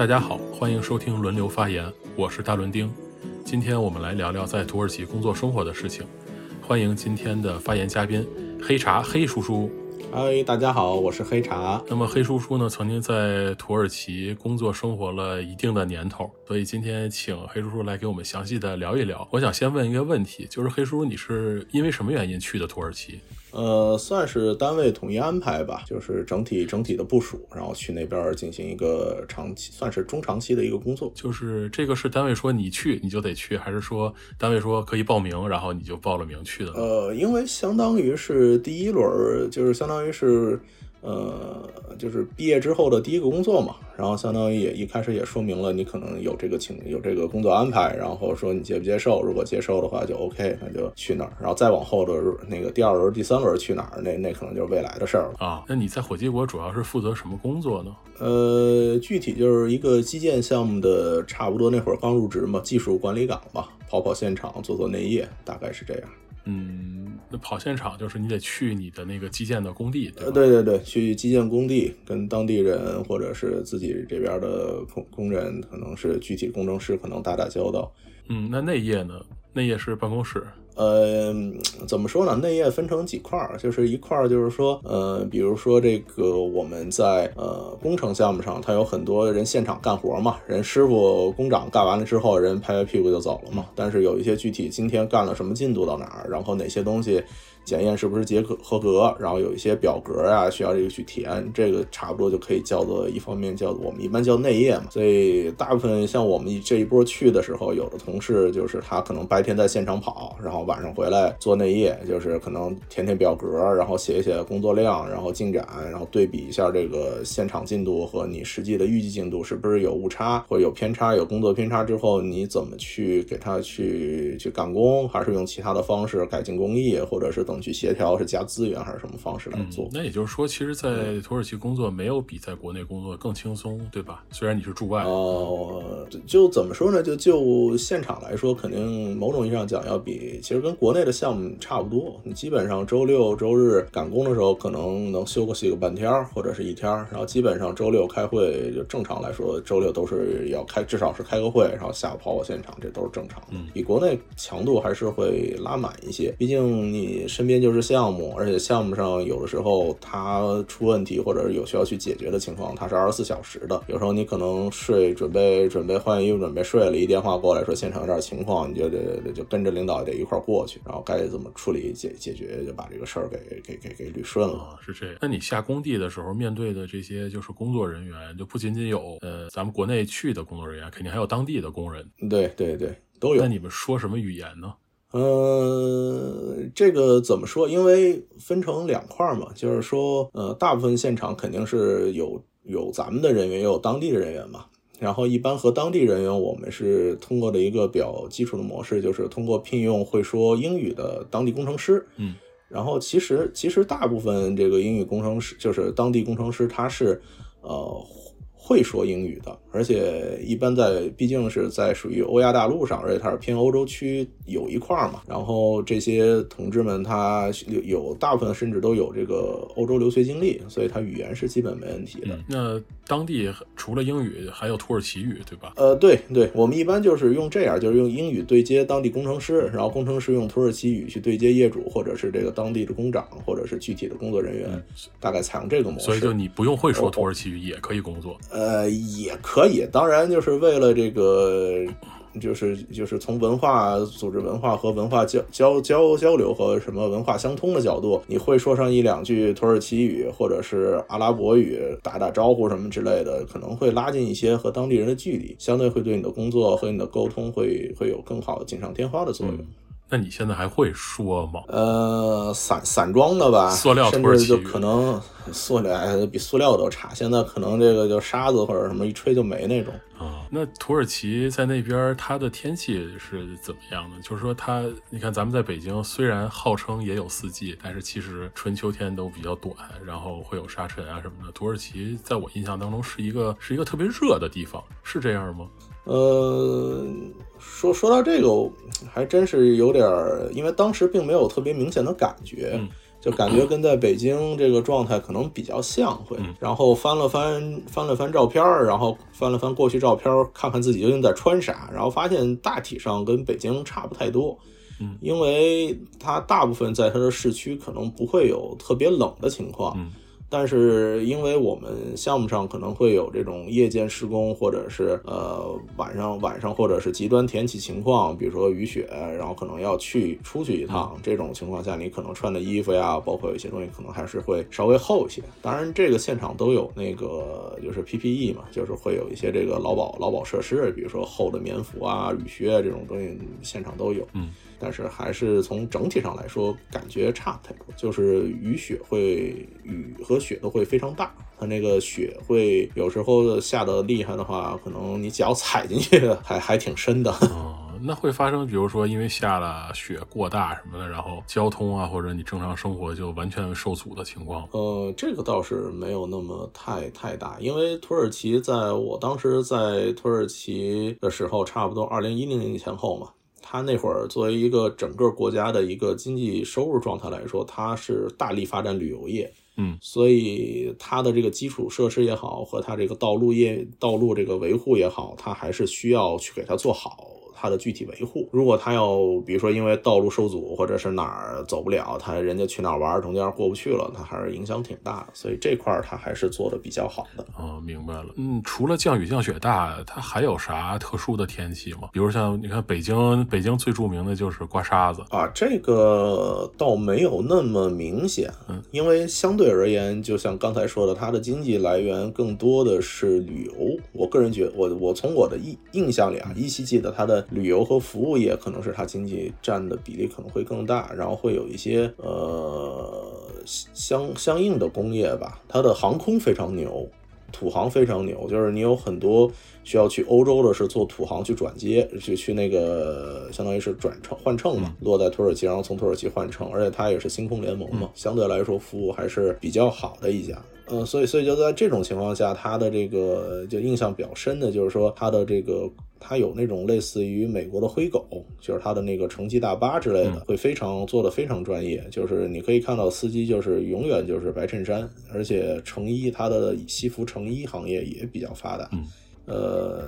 大家好，欢迎收听轮流发言，我是大伦丁。今天我们来聊聊在土耳其工作生活的事情。欢迎今天的发言嘉宾黑茶黑叔叔。嗨，大家好，我是黑茶。那么黑叔叔呢，曾经在土耳其工作生活了一定的年头，所以今天请黑叔叔来给我们详细的聊一聊。我想先问一个问题，就是黑叔叔，你是因为什么原因去的土耳其？呃，算是单位统一安排吧，就是整体整体的部署，然后去那边进行一个长期，算是中长期的一个工作。就是这个是单位说你去你就得去，还是说单位说可以报名，然后你就报了名去的？呃，因为相当于是第一轮，就是相当于是。呃，就是毕业之后的第一个工作嘛，然后相当于也一开始也说明了你可能有这个情有这个工作安排，然后说你接不接受，如果接受的话就 OK，那就去哪儿，然后再往后的那个第二轮、第三轮去哪儿，那那可能就是未来的事儿了啊。那你在火鸡国主要是负责什么工作呢？呃，具体就是一个基建项目的，差不多那会儿刚入职嘛，技术管理岗吧，跑跑现场，做做内业，大概是这样。嗯，那跑现场就是你得去你的那个基建的工地，对对对对，去基建工地跟当地人或者是自己这边的工工人，可能是具体工程师，可能打打交道。嗯，那内业呢？内业是办公室。呃，怎么说呢？内业分成几块儿，就是一块儿就是说，呃，比如说这个我们在呃工程项目上，它有很多人现场干活嘛，人师傅工长干完了之后，人拍拍屁股就走了嘛。但是有一些具体今天干了什么进度到哪儿，然后哪些东西。检验是不是结合合格，然后有一些表格啊需要这个去填，这个差不多就可以叫做一方面叫做我们一般叫内业嘛。所以大部分像我们这一波去的时候，有的同事就是他可能白天在现场跑，然后晚上回来做内业，就是可能填填表格，然后写一写工作量，然后进展，然后对比一下这个现场进度和你实际的预计进度是不是有误差或者有偏差，有工作偏差之后你怎么去给他去去赶工，还是用其他的方式改进工艺，或者是等。去协调是加资源还是什么方式来做？那也就是说，其实，在土耳其工作没有比在国内工作更轻松，对吧？虽然你是驻外。哦，就怎么说呢？就就现场来说，肯定某种意义上讲要比其实跟国内的项目差不多。你基本上周六周日赶工的时候，可能能休个息个半天或者是一天然后基本上周六开会，就正常来说，周六都是要开，至少是开个会，然后下午跑跑现场，这都是正常的。比国内强度还是会拉满一些，毕竟你身边。就是项目，而且项目上有的时候它出问题或者有需要去解决的情况，它是二十四小时的。有时候你可能睡，准备准备换衣服，准备睡了，一电话过来说现场有点情况，你就得就跟着领导得一块过去，然后该怎么处理解解决，就把这个事儿给给给给捋顺了。是这样。那你下工地的时候面对的这些就是工作人员，就不仅仅有呃咱们国内去的工作人员，肯定还有当地的工人。对对对，都有。那你们说什么语言呢？呃，这个怎么说？因为分成两块嘛，就是说，呃，大部分现场肯定是有有咱们的人员，也有当地的人员嘛。然后一般和当地人员，我们是通过的一个比较基础的模式，就是通过聘用会说英语的当地工程师。嗯，然后其实其实大部分这个英语工程师，就是当地工程师，他是呃。会说英语的，而且一般在毕竟是在属于欧亚大陆上，而且它是偏欧洲区有一块嘛。然后这些同志们他有有大部分甚至都有这个欧洲留学经历，所以他语言是基本没问题的。那当地除了英语还有土耳其语，对吧？呃，对对，我们一般就是用这样，就是用英语对接当地工程师，然后工程师用土耳其语去对接业主或者是这个当地的工长或者是具体的工作人员，大概采用这个模式。所以就你不用会说土耳其语也可以工作。呃，呃也可以，当然就是为了这个，就是就是从文化组织、文化和文化交交交交流和什么文化相通的角度，你会说上一两句土耳其语或者是阿拉伯语，打打招呼什么之类的，可能会拉近一些和当地人的距离，相对会对你的工作和你的沟通会会有更好锦上添花的作用。那你现在还会说吗？呃，散散装的吧，塑料甚至就可能塑料比塑料都差。现在可能这个就沙子或者什么一吹就没那种啊。那土耳其在那边它的天气是怎么样的？就是说它，你看咱们在北京虽然号称也有四季，但是其实春秋天都比较短，然后会有沙尘啊什么的。土耳其在我印象当中是一个是一个特别热的地方，是这样吗？呃，说说到这个，还真是有点儿，因为当时并没有特别明显的感觉，就感觉跟在北京这个状态可能比较像会。然后翻了翻翻了翻照片儿，然后翻了翻过去照片，看看自己究竟在穿啥，然后发现大体上跟北京差不太多。嗯，因为它大部分在它的市区可能不会有特别冷的情况。嗯。但是，因为我们项目上可能会有这种夜间施工，或者是呃晚上晚上，或者是极端天气情况，比如说雨雪，然后可能要去出去一趟，这种情况下，你可能穿的衣服呀，包括有一些东西，可能还是会稍微厚一些。当然，这个现场都有那个就是 PPE 嘛，就是会有一些这个劳保劳保设施，比如说厚的棉服啊、雨靴这种东西，现场都有。嗯。但是还是从整体上来说，感觉差不太多。就是雨雪会雨和雪都会非常大，它那个雪会有时候下的厉害的话，可能你脚踩进去还还挺深的。哦，那会发生，比如说因为下了雪过大什么的，然后交通啊或者你正常生活就完全受阻的情况。呃，这个倒是没有那么太太大，因为土耳其在我当时在土耳其的时候，差不多二零一零年前后嘛。它那会儿作为一个整个国家的一个经济收入状态来说，它是大力发展旅游业，嗯，所以它的这个基础设施也好，和它这个道路业道路这个维护也好，它还是需要去给它做好。它的具体维护，如果它要比如说因为道路受阻，或者是哪儿走不了，它人家去哪儿玩，中间过不去了，它还是影响挺大的。所以这块儿它还是做的比较好的。哦，明白了。嗯，除了降雨降雪大，它还有啥特殊的天气吗？比如像你看北京，北京最著名的就是刮沙子啊，这个倒没有那么明显。嗯，因为相对而言，就像刚才说的，它的经济来源更多的是旅游。我个人觉得，我我从我的印印象里啊，依稀记得它的。旅游和服务业可能是它经济占的比例可能会更大，然后会有一些呃相相应的工业吧。它的航空非常牛，土航非常牛，就是你有很多需要去欧洲的是坐土航去转接，去去那个相当于是转乘换乘嘛，落在土耳其，然后从土耳其换乘，而且它也是星空联盟嘛，相对来说服务还是比较好的一家。嗯，所以所以就在这种情况下，他的这个就印象比较深的就是说他的这个。它有那种类似于美国的灰狗，就是它的那个城际大巴之类的，会非常做的非常专业。就是你可以看到司机就是永远就是白衬衫，而且成衣，它的西服成衣行业也比较发达。嗯，呃，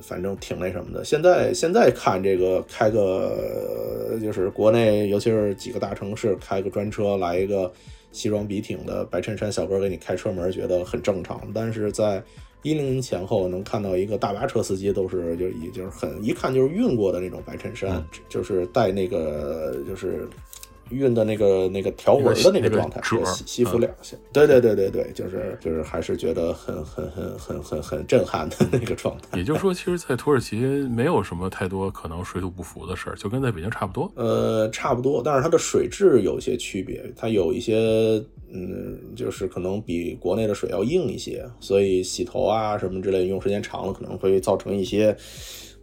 反正挺那什么的。现在现在看这个开个就是国内，尤其是几个大城市开个专车来一个西装笔挺的白衬衫小哥给你开车门，觉得很正常。但是在一零年前后能看到一个大巴车司机，都是就已经很一看就是运过的那种白衬衫，就是带那个就是。运的那个那个条纹的那个状态，西西服两下，对对对对对，就是就是还是觉得很很很很很很震撼的那个状态。也就是说，其实，在土耳其没有什么太多可能水土不服的事儿，就跟在北京差不多。呃，差不多，但是它的水质有些区别，它有一些嗯，就是可能比国内的水要硬一些，所以洗头啊什么之类用时间长了，可能会造成一些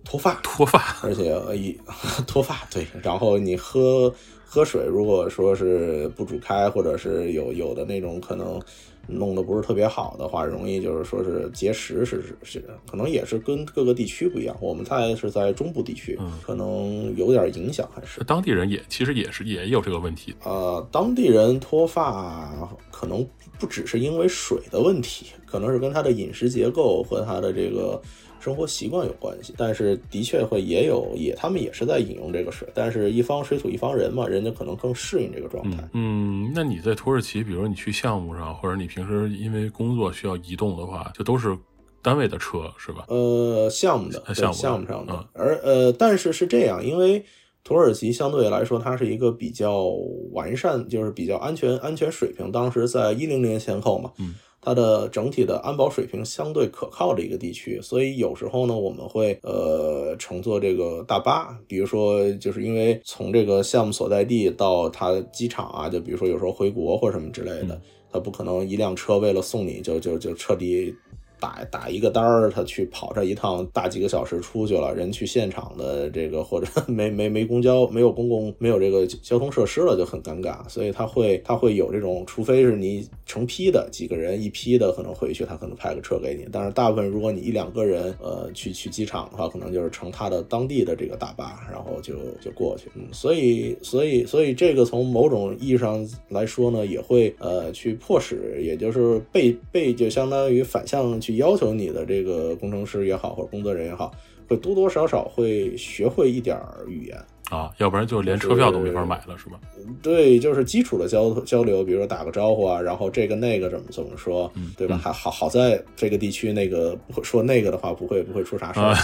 脱发，脱发，而且一 脱发，对，然后你喝。喝水，如果说是不煮开，或者是有有的那种可能弄得不是特别好的话，容易就是说是结石，是是是，可能也是跟各个地区不一样。我们在是在中部地区，可能有点影响，还是当地人也其实也是也有这个问题。呃，当地人脱发可能不只是因为水的问题，可能是跟他的饮食结构和他的这个。生活习惯有关系，但是的确会也有也，他们也是在饮用这个水，但是一方水土一方人嘛，人家可能更适应这个状态。嗯，那你在土耳其，比如你去项目上，或者你平时因为工作需要移动的话，就都是单位的车是吧？呃，项目的项目项目上的，而呃，但是是这样，因为土耳其相对来说它是一个比较完善，就是比较安全安全水平，当时在一零年前后嘛。嗯。它的整体的安保水平相对可靠的一个地区，所以有时候呢，我们会呃乘坐这个大巴，比如说就是因为从这个项目所在地到它机场啊，就比如说有时候回国或什么之类的，它不可能一辆车为了送你就就就彻底打打一个单儿，他去跑这一趟大几个小时出去了，人去现场的这个 或者没没没公交，没有公共没有这个交通设施了，就很尴尬。所以他会他会有这种，除非是你成批的几个人一批的可能回去，他可能派个车给你。但是大部分如果你一两个人呃去去机场的话，可能就是乘他的当地的这个大巴，然后就就过去。嗯，所以所以所以这个从某种意义上来说呢，也会呃去迫使，也就是被被就相当于反向。去要求你的这个工程师也好，或者工作人员也好，会多多少少会学会一点语言。啊，要不然就连车票都没法买了，是吧？对，就是基础的交交流，比如说打个招呼啊，然后这个那个怎么怎么说，对吧？还好好在这个地区那个说那个的话，不会不会出啥事儿。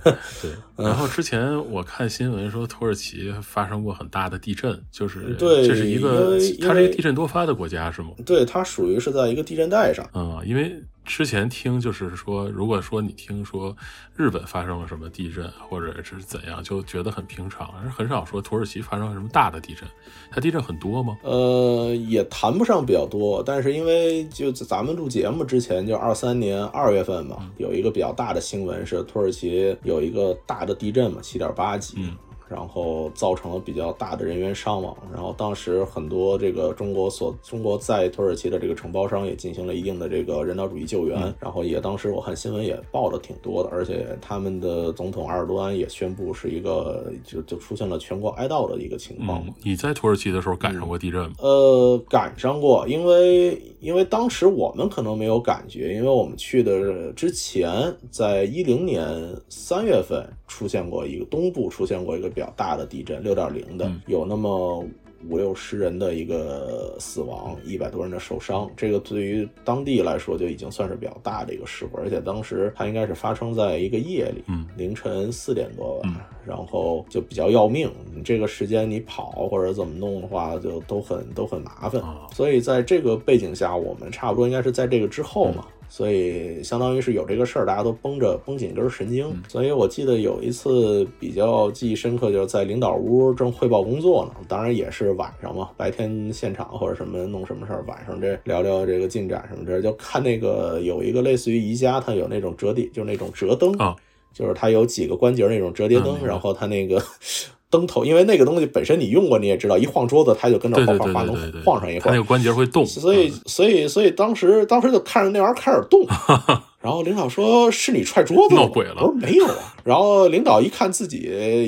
对。然后之前我看新闻说土耳其发生过很大的地震，就是对，这是一个它是一个地震多发的国家，是吗？对，它属于是在一个地震带上。嗯，因为。之前听就是说，如果说你听说日本发生了什么地震，或者是怎样，就觉得很平常，而很少说土耳其发生了什么大的地震。它地震很多吗？呃，也谈不上比较多，但是因为就咱们录节目之前，就二三年二月份嘛，有一个比较大的新闻是土耳其有一个大的地震嘛，七点八级。然后造成了比较大的人员伤亡，然后当时很多这个中国所中国在土耳其的这个承包商也进行了一定的这个人道主义救援，然后也当时我看新闻也报的挺多的，而且他们的总统埃尔多安也宣布是一个就就出现了全国哀悼的一个情况。你在土耳其的时候赶上过地震吗？呃，赶上过，因为因为当时我们可能没有感觉，因为我们去的之前，在一零年三月份出现过一个东部出现过一个。比较大的地震，六点零的，有那么五六十人的一个死亡，一百多人的受伤。这个对于当地来说就已经算是比较大的一个事故，而且当时它应该是发生在一个夜里，凌晨四点多吧，然后就比较要命。你这个时间你跑或者怎么弄的话，就都很都很麻烦。所以在这个背景下，我们差不多应该是在这个之后嘛。所以相当于是有这个事儿，大家都绷着绷紧根神经。所以我记得有一次比较记忆深刻，就是在领导屋正汇报工作呢，当然也是晚上嘛，白天现场或者什么弄什么事儿，晚上这聊聊这个进展什么这，就看那个有一个类似于宜家，它有那种折叠，就是那种折灯啊，就是它有几个关节那种折叠灯，然后它那个。灯头，因为那个东西本身你用过，你也知道，一晃桌子它就跟着晃晃晃，能晃上一会儿。那个关节会动，所以所以所以当时当时就看着那玩意儿开始动，然后领导说是你踹桌子闹鬼了，我说没有啊。然后领导一看自己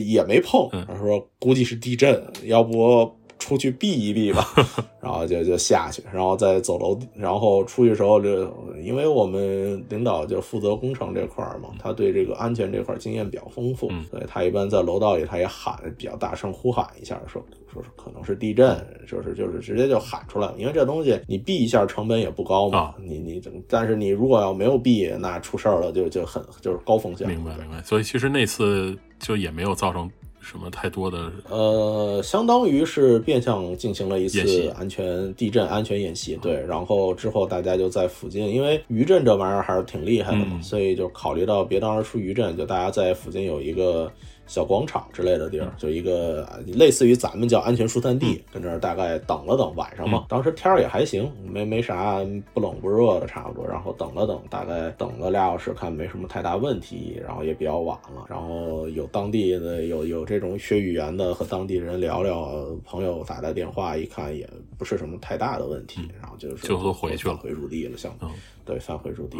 也没碰，他说估计是地震，要不。出去避一避吧，然后就就下去，然后再走楼，然后出去时候就，因为我们领导就负责工程这块嘛，他对这个安全这块经验比较丰富，所以他一般在楼道里他也喊比较大声呼喊一下，说说是可能是地震，就是就是直接就喊出来了，因为这东西你避一下成本也不高嘛，你你但是你如果要没有避，那出事儿了就就很就是高风险。明白明白，所以其实那次就也没有造成。什么太多的？呃，相当于是变相进行了一次安全地震安全演习，对。然后之后大家就在附近，因为余震这玩意儿还是挺厉害的嘛，所以就考虑到别当时出余震，就大家在附近有一个。小广场之类的地儿，就一个类似于咱们叫安全疏散地，跟这儿大概等了等，晚上嘛，当时天儿也还行，没没啥不冷不热的，差不多。然后等了等，大概等了俩小时，看没什么太大问题，然后也比较晚了。然后有当地的有有这种学语言的和当地人聊聊，朋友打来电话一看也不是什么太大的问题，然后就是就都回去了，回驻地了，像对返回驻地。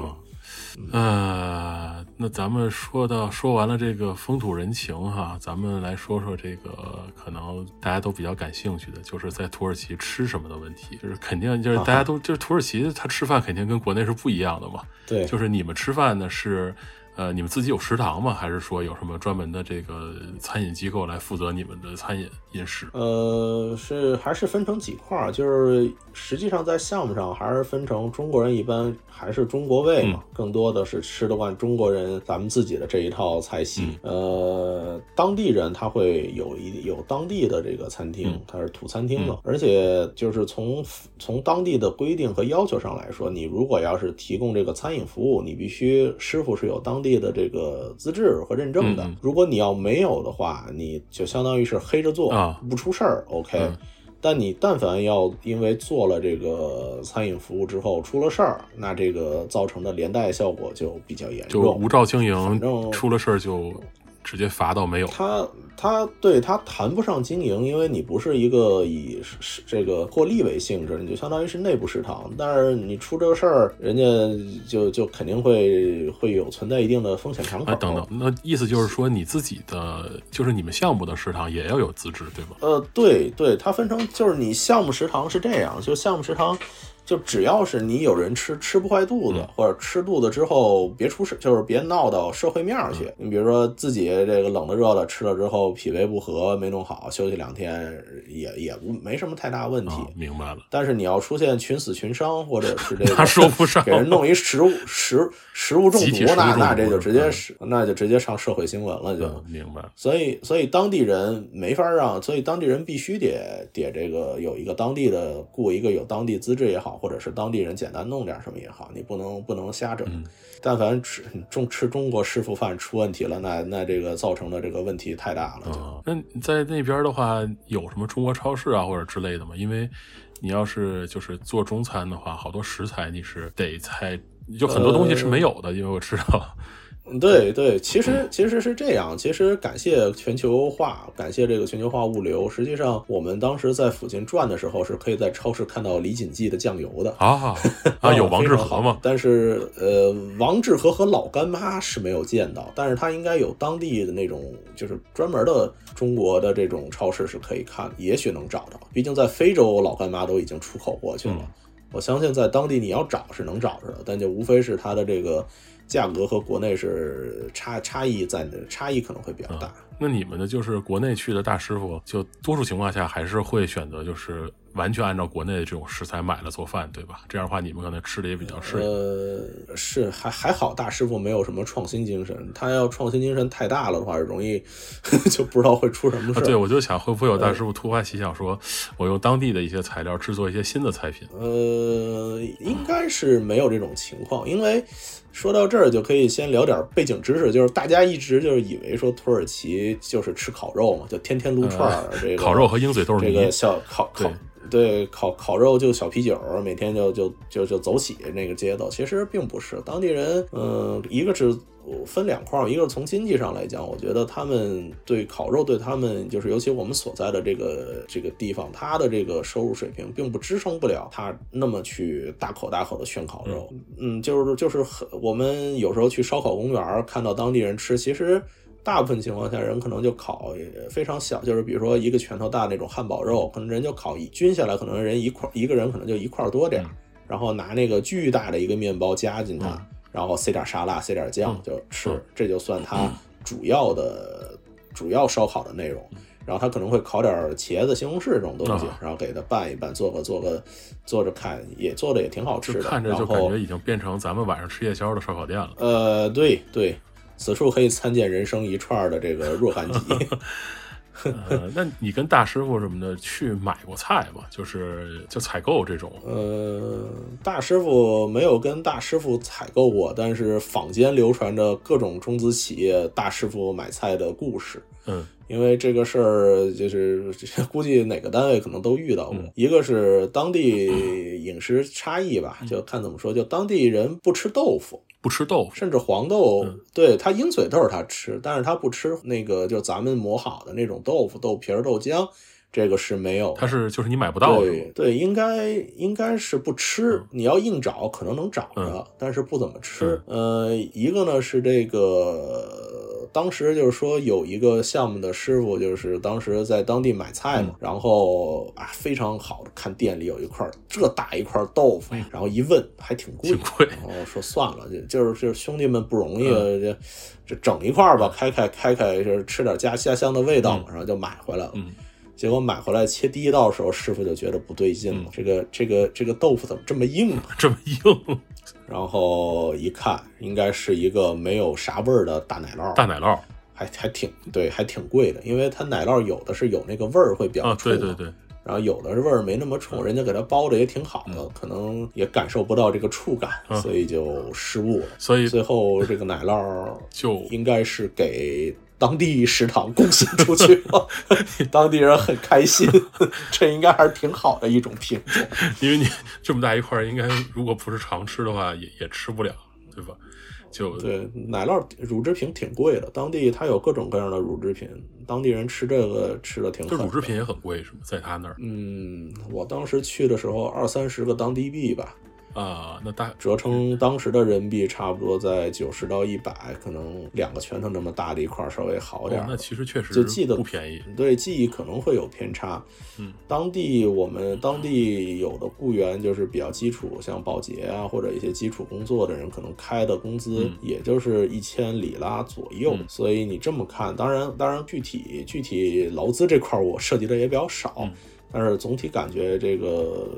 呃，那咱们说到说完了这个风土人情哈，咱们来说说这个可能大家都比较感兴趣的，就是在土耳其吃什么的问题。就是肯定就是大家都就是土耳其他吃饭肯定跟国内是不一样的嘛。对，就是你们吃饭呢是。呃，你们自己有食堂吗？还是说有什么专门的这个餐饮机构来负责你们的餐饮饮食？呃，是还是分成几块儿？就是实际上在项目上还是分成中国人一般还是中国味嘛，更多的是吃得惯中国人咱们自己的这一套菜系。呃，当地人他会有一有当地的这个餐厅，它是土餐厅嘛，而且就是从从当地的规定和要求上来说，你如果要是提供这个餐饮服务，你必须师傅是有当。地的这个资质和认证的，如果你要没有的话，你就相当于是黑着做，不出事儿。OK。但你但凡要因为做了这个餐饮服务之后出了事儿，那这个造成的连带效果就比较严就重。无照经反营正出了事儿就直接罚到没有。他他对他谈不上经营，因为你不是一个以是是这个获利为性质，你就相当于是内部食堂。但是你出这个事儿，人家就就肯定会会有存在一定的风险敞口。哎，等等，那意思就是说你自己的，就是你们项目的食堂也要有资质，对吗？呃，对对，它分成就是你项目食堂是这样，就项目食堂。就只要是你有人吃吃不坏肚子，嗯或者吃肚子之后别出事，就是别闹到社会面儿去。嗯你比如说自己这个冷的热的吃了之后脾胃不和没弄好，休息两天也也不没什么太大问题。啊，明白了，但是你要出现群死群伤，或者是这 那个说不上给。人弄一食物食食物中毒那那这就直接嗯是那就直接上社会新闻了就。嗯，明白。所以，所以当地人没法让，所以当地人必须得得这个有一个当地的雇一个有当地资质也好，或者是当地人简单弄点什么也好，你不能不能瞎整。嗯但凡吃中吃中国师傅饭出问题了，那那这个造成的这个问题太大了。那你在那边的话，有什么中国超市啊或者之类的吗？因为你要是就是做中餐的话，好多食材你是得在，就很多东西是没有的，因为我知道。对对，其实其实是这样。其实感谢全球化，感谢这个全球化物流。实际上，我们当时在附近转的时候，是可以在超市看到李锦记的酱油的。啊 啊，有王致和吗？但是呃，王致和和老干妈是没有见到，但是它应该有当地的那种，就是专门的中国的这种超市是可以看，也许能找到。毕竟在非洲，老干妈都已经出口过去了。嗯我相信在当地你要找是能找着的，但就无非是它的这个价格和国内是差差异在差异可能会比较大。那你们的就是国内去的大师傅，就多数情况下还是会选择就是完全按照国内的这种食材买了做饭，对吧？这样的话你们可能吃的也比较适应。呃，是还还好，大师傅没有什么创新精神。他要创新精神太大了的话，容易 就不知道会出什么事。对，我就想会不会有大师傅突发奇想说，我用当地的一些材料制作一些新的菜品？呃，应该是没有这种情况，因为说到这儿就可以先聊点背景知识，就是大家一直就是以为说土耳其就是吃烤肉嘛，就天天撸串儿，这个烤肉和鹰嘴豆泥这个小烤烤对烤烤肉就小啤酒，每天就就就就走起那个街道。其实并不是当地人，嗯、一个是分两块儿，一个是从经济上来讲，我觉得他们对烤肉对他们就是尤其我们所在的这个这个地方，他的这个收入水平并不支撑不了他那么去大口大口的炫烤肉。嗯，就是就是很我们有时候去烧烤公园儿看到当地人吃，其实。大部分情况下，人可能就烤也非常小，就是比如说一个拳头大那种汉堡肉，可能人就烤一均下来，可能人一块一个人可能就一块多点儿，然后拿那个巨大的一个面包夹进它，然后塞点沙拉，塞点酱就吃，这就算它主要的主要烧烤的内容。然后他可能会烤点茄子、西红柿这种东西，然后给它拌一拌，做个做个做着看，也做的也挺好吃的。看着就感觉已经变成咱们晚上吃夜宵的烧烤店了。呃，对对，此处可以参见人生一串的这个若干集。呃，那你跟大师傅什么的去买过菜吗？就是就采购这种。呃，大师傅没有跟大师傅采购过，但是坊间流传着各种中资企业大师傅买菜的故事。嗯，因为这个事儿，就是 估计哪个单位可能都遇到过。一个是当地饮食差异吧，就看怎么说，就当地人不吃豆腐，不吃豆腐，甚至黄豆，对他鹰嘴豆他吃，但是他不吃那个就咱们磨好的那种豆腐、豆皮儿、豆浆，这个是没有的。它是就是你买不到？对对，应该应该是不吃。你要硬找，可能能找着，但是不怎么吃。呃，一个呢是这个，当时就是说有一个项目的师傅，就是当时在当地买菜嘛，然后啊非常好的看店里有一块这大一块豆腐，然后一问还挺贵，挺贵然后说算了，就就是就是兄弟们不容易，这这整一块吧，开开开开，就是吃点家家乡的味道，然后就买回来了。嗯结果买回来切第一道的时候，师傅就觉得不对劲了，这个这个这个豆腐怎么这么硬啊？这么硬，然后一看，应该是一个没有啥味儿的大奶酪，大奶酪。还还挺对，还挺贵的，因为它奶酪有的是有那个味儿会比较啊，冲，对对对，然后有的是味儿没那么冲，人家给它包的也挺好的，可能也感受不到这个触感，所以就失误了。所以最后这个奶酪 就应该是给当地食堂贡献出去了，当地人很开心，这应该还是挺好的一种品种。因为你这么大一块，应该如果不是常吃的话，也也吃不了，对吧？就对奶酪乳制品挺贵的，当地它有各种各样的乳制品，当地人吃这个吃的挺。这乳制品也很贵，是吗？在他那儿？嗯，我当时去的时候二三十个当地币吧。啊，那大折成当时的人民币差不多在九十到一百，可能两个拳头那么大的一块稍微好点。那其实确实就记得不便宜，对记忆可能会有偏差。嗯，当地我们当地有的雇员就是比较基础，像保洁啊或者一些基础工作的人，可能开的工资也就是一千里拉左右。所以你这么看，当然当然具体具体劳资这块我涉及的也比较少。但是总体感觉这个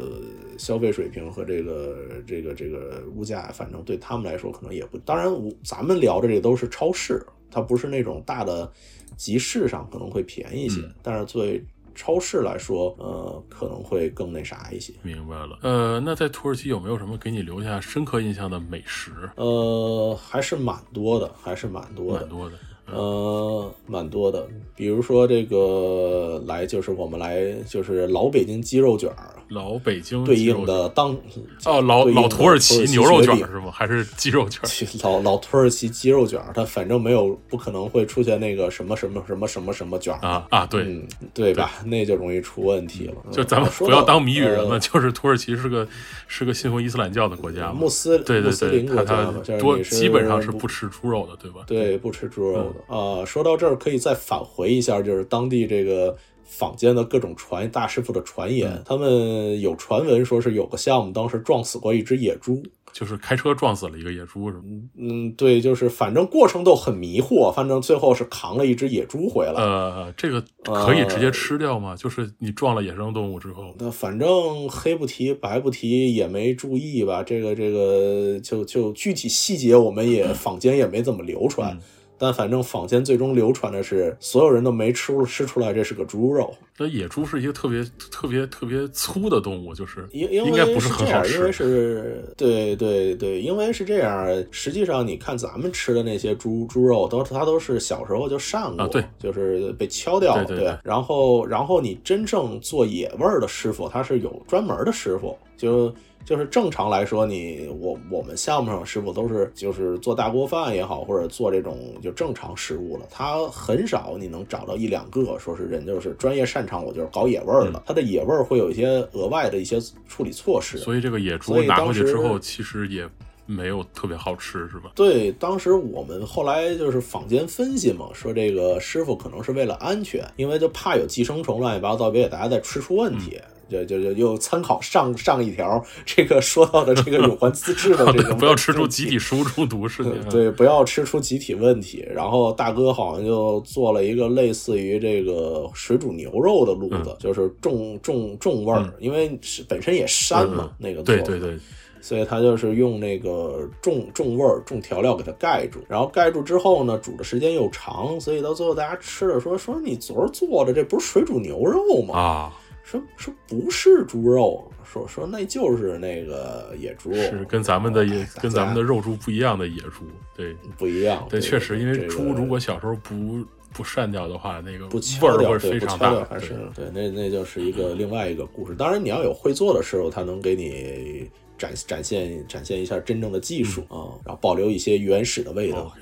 消费水平和这个这个这个物价，反正对他们来说可能也不。当然，咱们聊的这都是超市，它不是那种大的集市上可能会便宜一些。但是作为超市来说，呃，可能会更那啥一些。明白了。呃，那在土耳其有没有什么给你留下深刻印象的美食？呃，还是蛮多的，还是蛮多的，蛮多的。呃，蛮多的，比如说这个来就是我们来就是老北京鸡肉卷儿，老北京对应的当哦老老土耳其牛肉卷是吗？还是鸡肉卷？老老土耳其鸡肉卷儿，它反正没有不可能会出现那个什么什么什么什么什么卷啊啊对对吧？那就容易出问题了。就咱们不要当谜语人了，就是土耳其是个是个信奉伊斯兰教的国家，穆斯对对对，国家多基本上是不吃猪肉的，对吧？对，不吃猪肉的。啊，说到这儿可以再返回一下，就是当地这个坊间的各种传大师傅的传言，他们有传闻说是有个项目当时撞死过一只野猪，就是开车撞死了一个野猪，是吗？嗯，对，就是反正过程都很迷惑，反正最后是扛了一只野猪回来。呃，这个可以直接吃掉吗？就是你撞了野生动物之后，那反正黑不提白不提，也没注意吧。这个这个就就具体细节我们也坊间也没怎么流传。但反正坊间最终流传的是，所有人都没吃吃出来这是个猪肉。那野猪是一个特别特别特别粗的动物，就是因因为不是很好吃。因为是对对对，因为是这样。实际上，你看咱们吃的那些猪猪肉，都它都是小时候就上过，对，就是被敲掉了，对。然后然后你真正做野味儿的师傅，他是有专门的师傅，就。就是正常来说，你我我们项目上师傅都是就是做大锅饭也好，或者做这种就正常食物了。他很少你能找到一两个说是人就是专业擅长，我就是搞野味儿的。他的野味儿会有一些额外的一些处理措施。所以这个野猪拿回去之后，其实也没有特别好吃，是吧？对，当时我们后来就是坊间分析嘛，说这个师傅可能是为了安全，因为就怕有寄生虫乱七八糟，别给大家再吃出问题。就就就又参考上上一条，这个说到的这个有关资质的这种，不要吃出集体食物中毒是对，不要吃出集体问题。然后大哥好像就做了一个类似于这个水煮牛肉的路子，就是重重重味儿，因为是本身也膻嘛，那个对对对，所以他就是用那个重重味儿、重调料给它盖住。然后盖住之后呢，煮的时间又长，所以到最后大家吃的说说你昨儿做的这不是水煮牛肉吗？啊。说说不是猪肉，说说那就是那个野猪，是跟咱们的野跟咱们的肉猪不一样的野猪，对，不一样。对，确实，因为猪如果小时候不不善掉的话，那个味儿会非常大。还是对，那那就是一个另外一个故事。当然，你要有会做的时候，他能给你展展现展现一下真正的技术啊，然后保留一些原始的味道。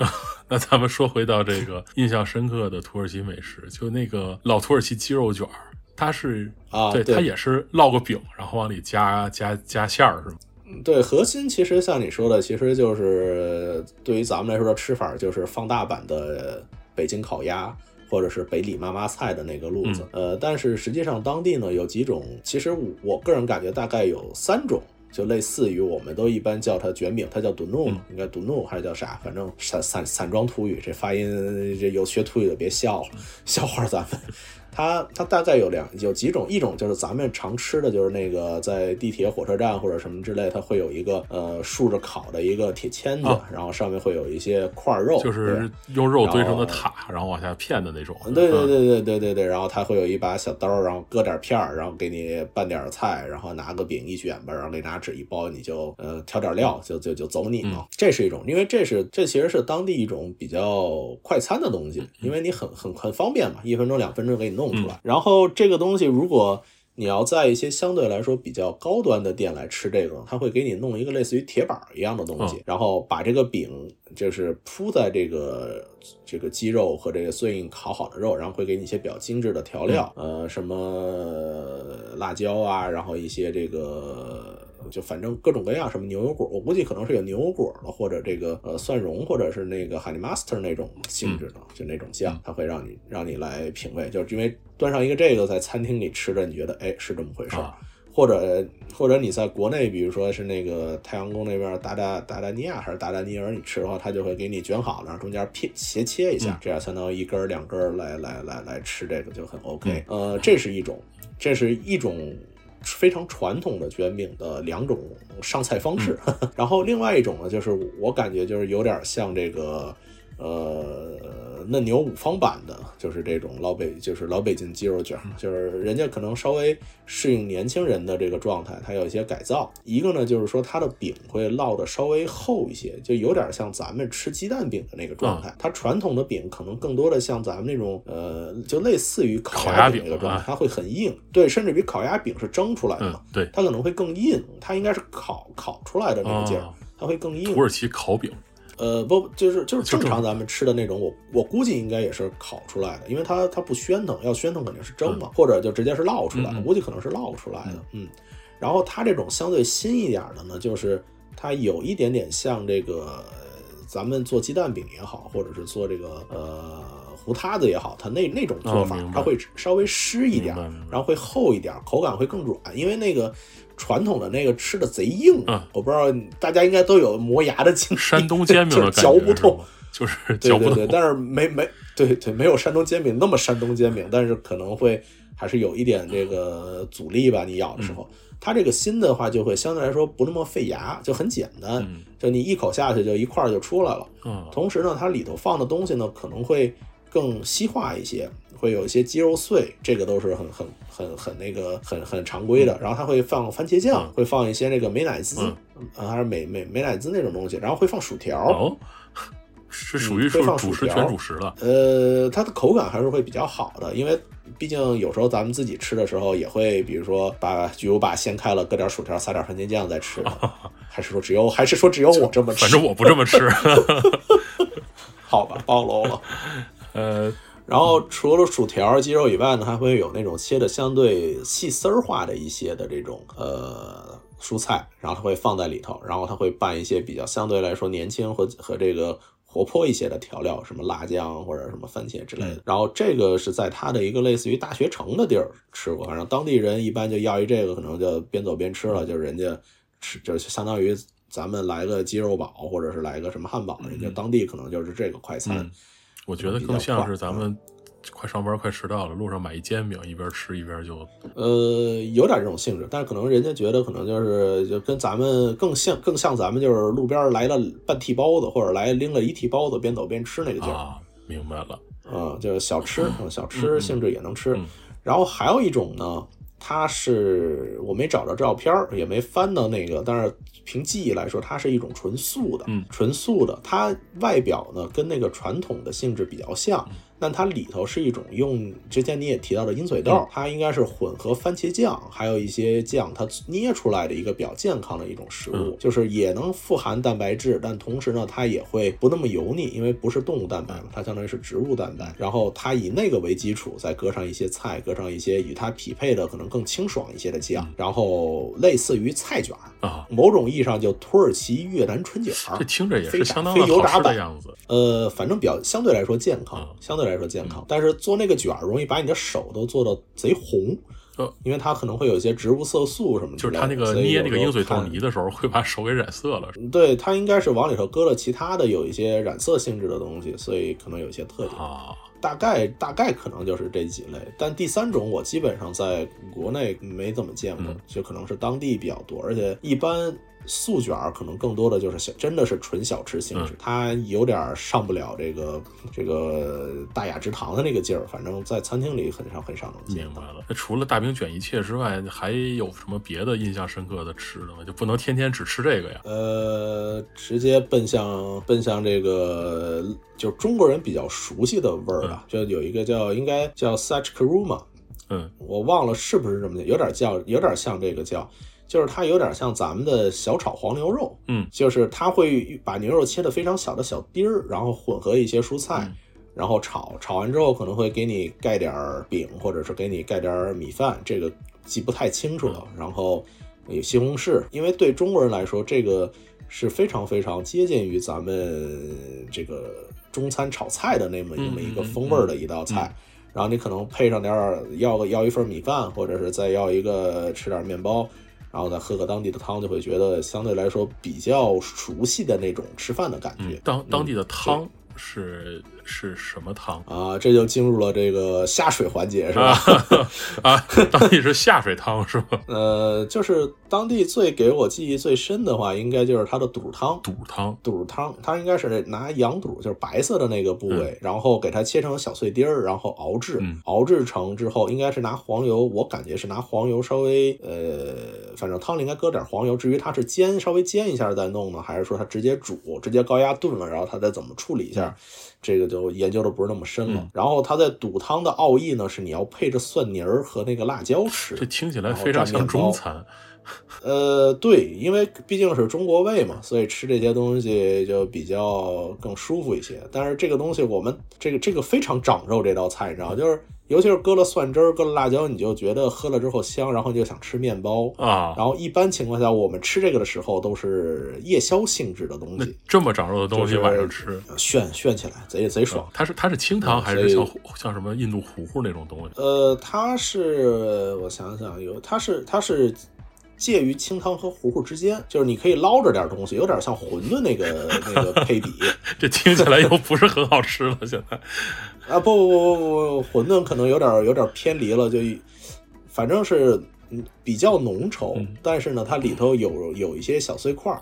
那咱们说回到这个印象深刻的土耳其美食，就那个老土耳其鸡肉卷儿。它是啊，对，它也是烙个饼，然后往里加加加馅儿，是吗？对，核心其实像你说的，其实就是对于咱们来说的吃法，就是放大版的北京烤鸭，或者是北里妈妈菜的那个路子。呃，但是实际上当地呢有几种，其实我个人感觉大概有三种，就类似于我们都一般叫它卷饼，它叫 dunu，应该 dunu 还是叫啥？反正散散散装土语，这发音这有学土语的别笑了，笑话咱们。它它大概有两有几种，一种就是咱们常吃的就是那个在地铁、火车站或者什么之类，它会有一个呃竖着烤的一个铁签子，然后上面会有一些块肉，就是用肉堆成的塔，然后往下片的那种。对对对对对对对，然后它会有一把小刀，然后割点片儿，然后给你拌点菜，然后拿个饼一卷吧，然后给拿纸一包，你就呃调点料，就就就走你嘛。这是一种，因为这是这其实是当地一种比较快餐的东西，因为你很很很方便嘛，一分钟两分钟给你弄出来。然后这个东西，如果你要在一些相对来说比较高端的店来吃这个，他会给你弄一个类似于铁板一样的东西，然后把这个饼就是铺在这个这个鸡肉和这个碎硬烤好的肉，然后会给你一些比较精致的调料，呃，什么辣椒啊，然后一些这个。就反正各种各样，什么牛油果，我估计可能是有牛油果的，或者这个呃蒜蓉，或者是那个 honey mustard 那种性质的，就那种酱，它会让你让你来品味，就是因为端上一个这个在餐厅里吃着，你觉得哎是这么回事儿，或者或者你在国内，比如说是那个太阳宫那边达达达达尼亚还是达达尼尔，你吃的话，他就会给你卷好了，然后中间片斜切一下，这样相当于一根两根来来来来吃这个就很 OK。呃，这是一种，这是一种。非常传统的卷饼的两种上菜方式，然后另外一种呢，就是我感觉就是有点像这个。呃，嫩牛五方版的，就是这种老北，就是老北京鸡肉卷，就是人家可能稍微适应年轻人的这个状态，它有一些改造。一个呢，就是说它的饼会烙的稍微厚一些，就有点像咱们吃鸡蛋饼的那个状态。它传统的饼可能更多的像咱们那种，呃，就类似于烤鸭饼那个状态，它会很硬，对，甚至比烤鸭饼是蒸出来的嘛，对，它可能会更硬，它应该是烤烤出来的那个劲儿，它会更硬。土耳其烤饼。呃，不，就是就是正常咱们吃的那种，我我估计应该也是烤出来的，因为它它不喧腾，要喧腾肯定是蒸嘛，或者就直接是烙出来，的估计可能是烙出来的，嗯。然后它这种相对新一点的呢，就是它有一点点像这个咱们做鸡蛋饼也好，或者是做这个呃糊塌子也好，它那那种做法，它会稍微湿一点，然后会厚一点，口感会更软，因为那个。传统的那个吃的贼硬，我不知道大家应该都有磨牙的经历。山东煎饼的 嚼不动，就是嚼不痛。但是没没对对，没有山东煎饼那么山东煎饼，但是可能会还是有一点这个阻力吧。你咬的时候，它这个新的话就会相对来说不那么费牙，就很简单，就你一口下去就一块就出来了。嗯，同时呢，它里头放的东西呢可能会更西化一些。会有一些鸡肉碎，这个都是很很很很那个很很常规的。然后它会放番茄酱，会放一些那个美乃滋，还是美美美乃滋那种东西。然后会放薯条，是属于会放主食全主食了。呃，它的口感还是会比较好的，因为毕竟有时候咱们自己吃的时候也会，比如说把巨无霸掀开了，搁点薯条，撒点番茄酱再吃。还是说只有还是说只有我这么吃？反正我不这么吃。好吧，暴露了。呃。然后除了薯条、鸡肉以外呢，还会有那种切的相对细丝儿化的一些的这种呃蔬菜，然后它会放在里头，然后它会拌一些比较相对来说年轻和和这个活泼一些的调料，什么辣酱或者什么番茄之类的。然后这个是在它的一个类似于大学城的地儿吃过，反正当地人一般就要一这个，可能就边走边吃了，就是人家吃就是相当于咱们来个鸡肉堡或者是来个什么汉堡，人家当地可能就是这个快餐。我觉得更像是咱们快上班快迟到了，路上买一煎饼，一边吃一边就呃有点这种性质，但是可能人家觉得可能就是就跟咱们更像更像咱们就是路边来了半屉包子，或者来拎了一屉包子，边走边吃那个劲儿啊，明白了，嗯，就是小吃，小吃性质也能吃。然后还有一种呢，它是我没找着照片也没翻到那个，但是。凭记忆来说，它是一种纯素的，嗯，纯素的。它外表呢，跟那个传统的性质比较像。但它里头是一种用之前你也提到的鹰嘴豆，它应该是混合番茄酱，还有一些酱，它捏出来的一个比较健康的一种食物，就是也能富含蛋白质，但同时呢，它也会不那么油腻，因为不是动物蛋白嘛，它相当于是植物蛋白。然后它以那个为基础，再搁上一些菜，搁上一些与它匹配的可能更清爽一些的酱，然后类似于菜卷啊，某种意义上就土耳其越南春卷，这听着也是相当非油炸的样子。呃，反正比较相对来说健康，相对。来说健康，但是做那个卷儿容易把你的手都做到贼红，呃，因为它可能会有一些植物色素什么的。就是它那个捏那个鹰嘴豆泥的时候，会把手给染色了。对，它应该是往里头搁了其他的有一些染色性质的东西，所以可能有一些特点啊。大概大概可能就是这几类，但第三种我基本上在国内没怎么见过，就可能是当地比较多，而且一般。素卷儿可能更多的就是小，真的是纯小吃性质，它有点上不了这个这个大雅之堂的那个劲儿。反正，在餐厅里很少很少能见。明白了。那除了大饼卷一切之外，还有什么别的印象深刻的吃的吗？就不能天天只吃这个呀？呃，直接奔向奔向这个，就是中国人比较熟悉的味儿啊，就有一个叫应该叫 Sach Karuma，嗯，我忘了是不是这么叫，有点叫有点像这个叫。就是它有点像咱们的小炒黄牛肉，嗯，就是它会把牛肉切的非常小的小丁儿，然后混合一些蔬菜，然后炒，炒完之后可能会给你盖点饼，或者是给你盖点米饭，这个记不太清楚了。然后有西红柿，因为对中国人来说，这个是非常非常接近于咱们这个中餐炒菜的那么那么一个风味的一道菜。然后你可能配上点儿要个要一份米饭，或者是再要一个吃点面包。然后再喝个当地的汤，就会觉得相对来说比较熟悉的那种吃饭的感觉。当当地的汤是。是什么汤啊？这就进入了这个下水环节，是吧？啊，当地是下水汤是吧？呃，就是当地最给我记忆最深的话，应该就是它的肚汤。肚汤，肚汤，它应该是拿羊肚，就是白色的那个部位，然后给它切成小碎丁儿，然后熬制。熬制成之后，应该是拿黄油，我感觉是拿黄油稍微呃，反正汤里应该搁点黄油。至于它是煎，稍微煎一下再弄呢，还是说它直接煮，直接高压炖了，然后它再怎么处理一下？这个就研究的不是那么深了。然后它在赌汤的奥义呢，是你要配着蒜泥儿和那个辣椒吃。这听起来非常像中餐。呃，对，因为毕竟是中国胃嘛，所以吃这些东西就比较更舒服一些。但是这个东西，我们这个这个非常长肉，这道菜你知道，就是。尤其是搁了蒜汁儿，搁了辣椒，你就觉得喝了之后香，然后你就想吃面包啊。然后一般情况下，我们吃这个的时候都是夜宵性质的东西。这么长肉的东西晚上吃，炫炫起来，贼贼爽。它是它是清汤还是像像什么印度糊糊那种东西？呃，它是我想想有，它是它是介于清汤和糊糊之间，就是你可以捞着点东西，有点像馄饨那个那个配比。这听起来又不是很好吃了，现在。啊不不不不不，馄饨可能有点有点偏离了，就反正是比较浓稠，但是呢，它里头有有一些小碎块儿，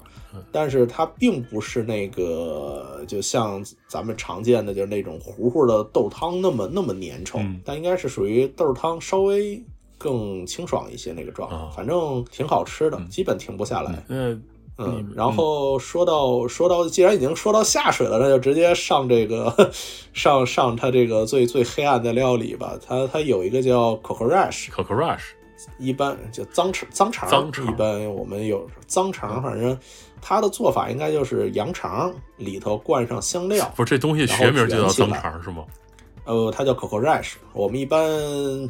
但是它并不是那个就像咱们常见的就是那种糊糊的豆汤那么那么粘稠，但应该是属于豆汤稍微更清爽一些那个状态，反正挺好吃的，基本停不下来。嗯。嗯，然后说到说到，既然已经说到下水了，那就直接上这个 上上它这个最最黑暗的料理吧。它它有一个叫 cocorash，cocorash，一般就脏肠脏肠，脏肠一般我们有脏肠，反正它的做法应该就是羊肠里头灌上香料，不是这东西学名就叫脏肠是吗？呃，它叫 cocorash，我们一般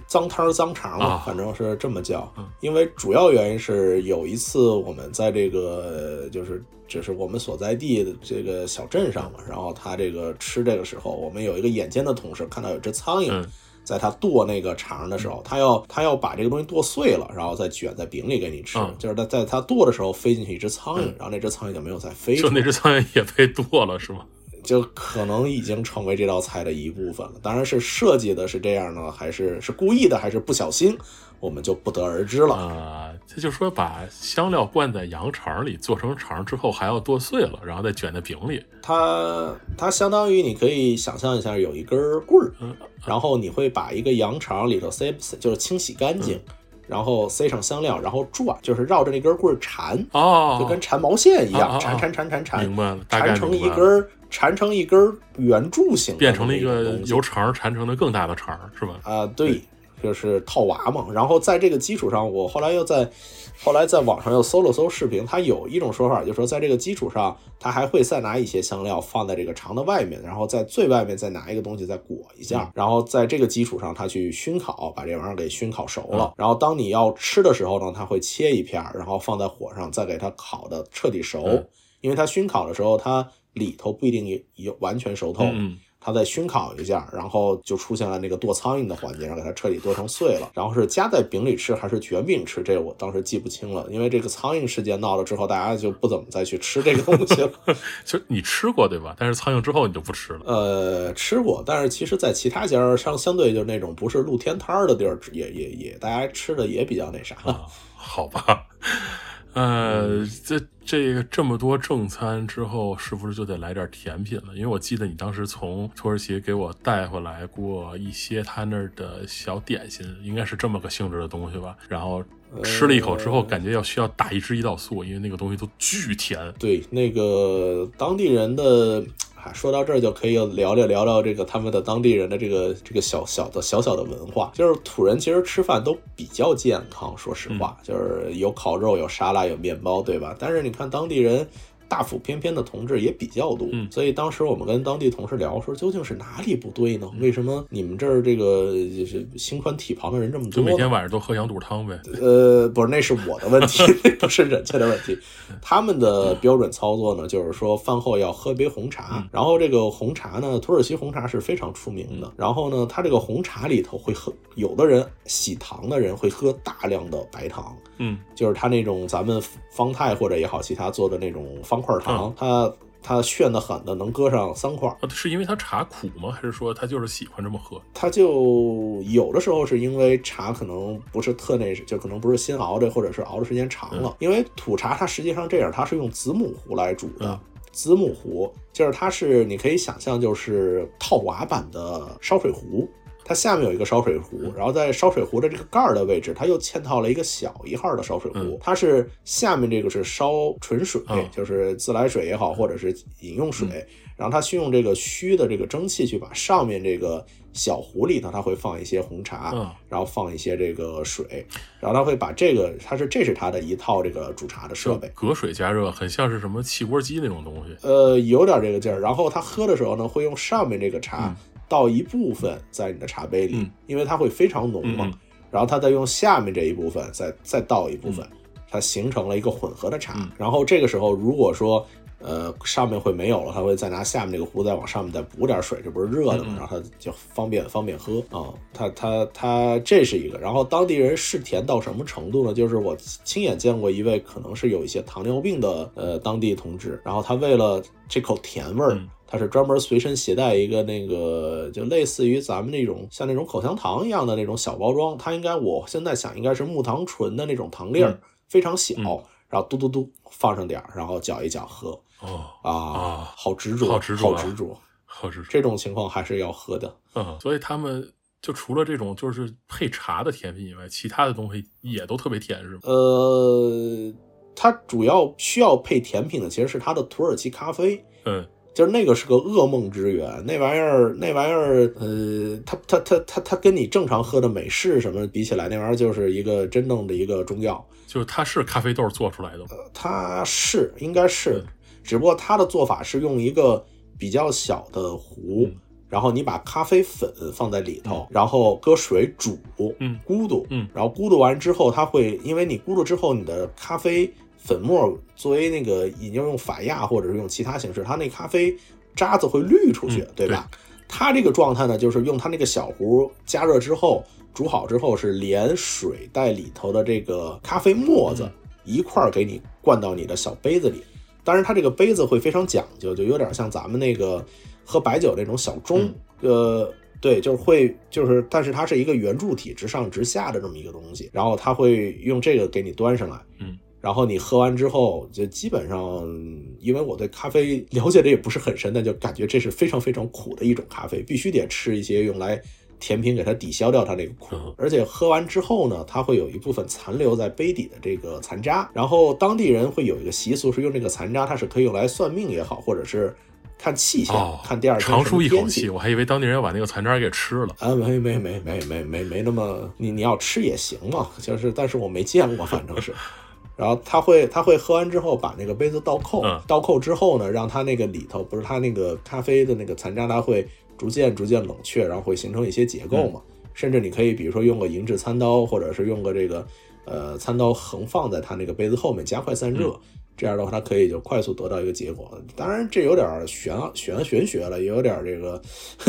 脏汤脏肠嘛，反正是这么叫。因为主要原因是有一次我们在这个就是就是我们所在地的这个小镇上嘛，然后他这个吃这个时候，我们有一个眼尖的同事看到有只苍蝇，在他剁那个肠的时候，他要他要把这个东西剁碎了，然后再卷在饼里给你吃。就是他在他剁的时候飞进去一只苍蝇，然后那只苍蝇就没有再飞出。就那只苍蝇也被剁了是吗？就可能已经成为这道菜的一部分了。当然是设计的是这样呢，还是是故意的，还是不小心，我们就不得而知了啊。这就说把香料灌在羊肠里，做成肠之后还要剁碎了，然后再卷在饼里。它它相当于你可以想象一下，有一根棍儿，然后你会把一个羊肠里头塞，就是清洗干净，然后塞上香料，然后转，就是绕着那根棍儿缠，哦，就跟缠毛线一样，缠缠缠缠缠，明白了，缠成一根。缠成一根圆柱形，变成了一个由肠缠成的更大的肠，是吧？啊，对，就是套娃嘛。然后在这个基础上，我后来又在后来在网上又搜了搜视频，它有一种说法，就是说在这个基础上，它还会再拿一些香料放在这个肠的外面，然后在最外面再拿一个东西再裹一下，然后在这个基础上，它去熏烤，把这玩意儿给熏烤熟了。然后当你要吃的时候呢，它会切一片，然后放在火上，再给它烤的彻底熟，因为它熏烤的时候它。里头不一定有完全熟透，它再熏烤一下，然后就出现了那个剁苍蝇的环节，然后给它彻底剁成碎了，然后是夹在饼里吃还是卷饼吃，这个我当时记不清了，因为这个苍蝇事件闹了之后，大家就不怎么再去吃这个东西了。其实你吃过对吧？但是苍蝇之后你就不吃了。呃，吃过，但是其实，在其他家相相对就是那种不是露天摊儿的地儿，也也也大家吃的也比较那啥。啊，好吧。呃，这这个这么多正餐之后，是不是就得来点甜品了？因为我记得你当时从土耳其给我带回来过一些他那儿的小点心，应该是这么个性质的东西吧？然后吃了一口之后，感觉要需要打一支胰岛素，因为那个东西都巨甜。对，那个当地人的。说到这儿就可以聊聊聊聊这个他们的当地人的这个这个小小的小小的文化，就是土人其实吃饭都比较健康，说实话，就是有烤肉、有沙拉、有面包，对吧？但是你看当地人。大腹翩翩的同志也比较多，所以当时我们跟当地同事聊说，究竟是哪里不对呢？为什么你们这儿这个就是心宽体胖的人这么多？每天晚上都喝羊肚汤呗？呃，不是，那是我的问题，不是人家的问题。他们的标准操作呢，就是说饭后要喝杯红茶，然后这个红茶呢，土耳其红茶是非常出名的。然后呢，它这个红茶里头会喝，有的人喜糖的人会喝大量的白糖。嗯，就是他那种咱们方太或者也好，其他做的那种方块糖，它它炫的很的，能搁上三块。是因为它茶苦吗？还是说它就是喜欢这么喝？它就有的时候是因为茶可能不是特那，就可能不是新熬的，或者是熬的时间长了。因为土茶它实际上这样，它是用子母壶来煮的。子母壶就是它是你可以想象就是套娃版的烧水壶。它下面有一个烧水壶，然后在烧水壶的这个盖儿的位置，它又嵌套了一个小一号的烧水壶。它是下面这个是烧纯水，就是自来水也好，或者是饮用水。然后它是用这个虚的这个蒸汽去把上面这个小壶里头，它会放一些红茶，然后放一些这个水，然后它会把这个，它是这是它的一套这个煮茶的设备。隔水加热，很像是什么汽锅机那种东西。呃，有点这个劲儿。然后它喝的时候呢，会用上面这个茶。倒一部分在你的茶杯里，因为它会非常浓嘛，然后它再用下面这一部分再再倒一部分，它形成了一个混合的茶。然后这个时候，如果说呃上面会没有了，他会再拿下面这个壶再往上面再补点水，这不是热的嘛，然后它就方便方便喝啊。它它它这是一个。然后当地人嗜甜到什么程度呢？就是我亲眼见过一位可能是有一些糖尿病的呃当地同志，然后他为了这口甜味儿。他是专门随身携带一个那个，就类似于咱们那种像那种口香糖一样的那种小包装。它应该，我现在想应该是木糖醇的那种糖粒儿，非常小，然后嘟嘟嘟放上点儿，然后搅一搅喝。哦啊，好执着，好执着，好执着，好执着。这种情况还是要喝的。嗯，所以他们就除了这种就是配茶的甜品以外，其他的东西也都特别甜，是吗？呃，它主要需要配甜品的其实是它的土耳其咖啡。嗯。就是那个是个噩梦之源，那玩意儿，那玩意儿，呃，它它它它它跟你正常喝的美式什么比起来，那玩意儿就是一个真正的一个中药。就是它是咖啡豆做出来的，它是应该是，只不过它的做法是用一个比较小的壶，然后你把咖啡粉放在里头，然后搁水煮，嗯，咕嘟，嗯，然后咕嘟完之后，它会，因为你咕嘟之后，你的咖啡。粉末作为那个，你要用法压或者是用其他形式，它那咖啡渣子会滤出去，对吧？它这个状态呢，就是用它那个小壶加热之后煮好之后，是连水带里头的这个咖啡沫子一块儿给你灌到你的小杯子里。当然，它这个杯子会非常讲究，就有点像咱们那个喝白酒那种小盅，呃，对，就是会就是，但是它是一个圆柱体，直上直下的这么一个东西，然后它会用这个给你端上来，嗯。然后你喝完之后，就基本上，因为我对咖啡了解的也不是很深，但就感觉这是非常非常苦的一种咖啡，必须得吃一些用来甜品给它抵消掉它那个苦。而且喝完之后呢，它会有一部分残留在杯底的这个残渣。然后当地人会有一个习俗，是用这个残渣，它是可以用来算命也好，或者是看气象，看第二天长舒一口气。我还以为当地人要把那个残渣给吃了啊，没没没没没没没那么，你你要吃也行嘛，就是，但是我没见过，反正是。然后他会他会喝完之后把那个杯子倒扣，倒扣之后呢，让它那个里头不是它那个咖啡的那个残渣，它会逐渐逐渐冷却，然后会形成一些结构嘛。甚至你可以比如说用个银质餐刀，或者是用个这个呃餐刀横放在它那个杯子后面加快散热，这样的话，它可以就快速得到一个结果。当然，这有点玄玄玄学了，也有点这个，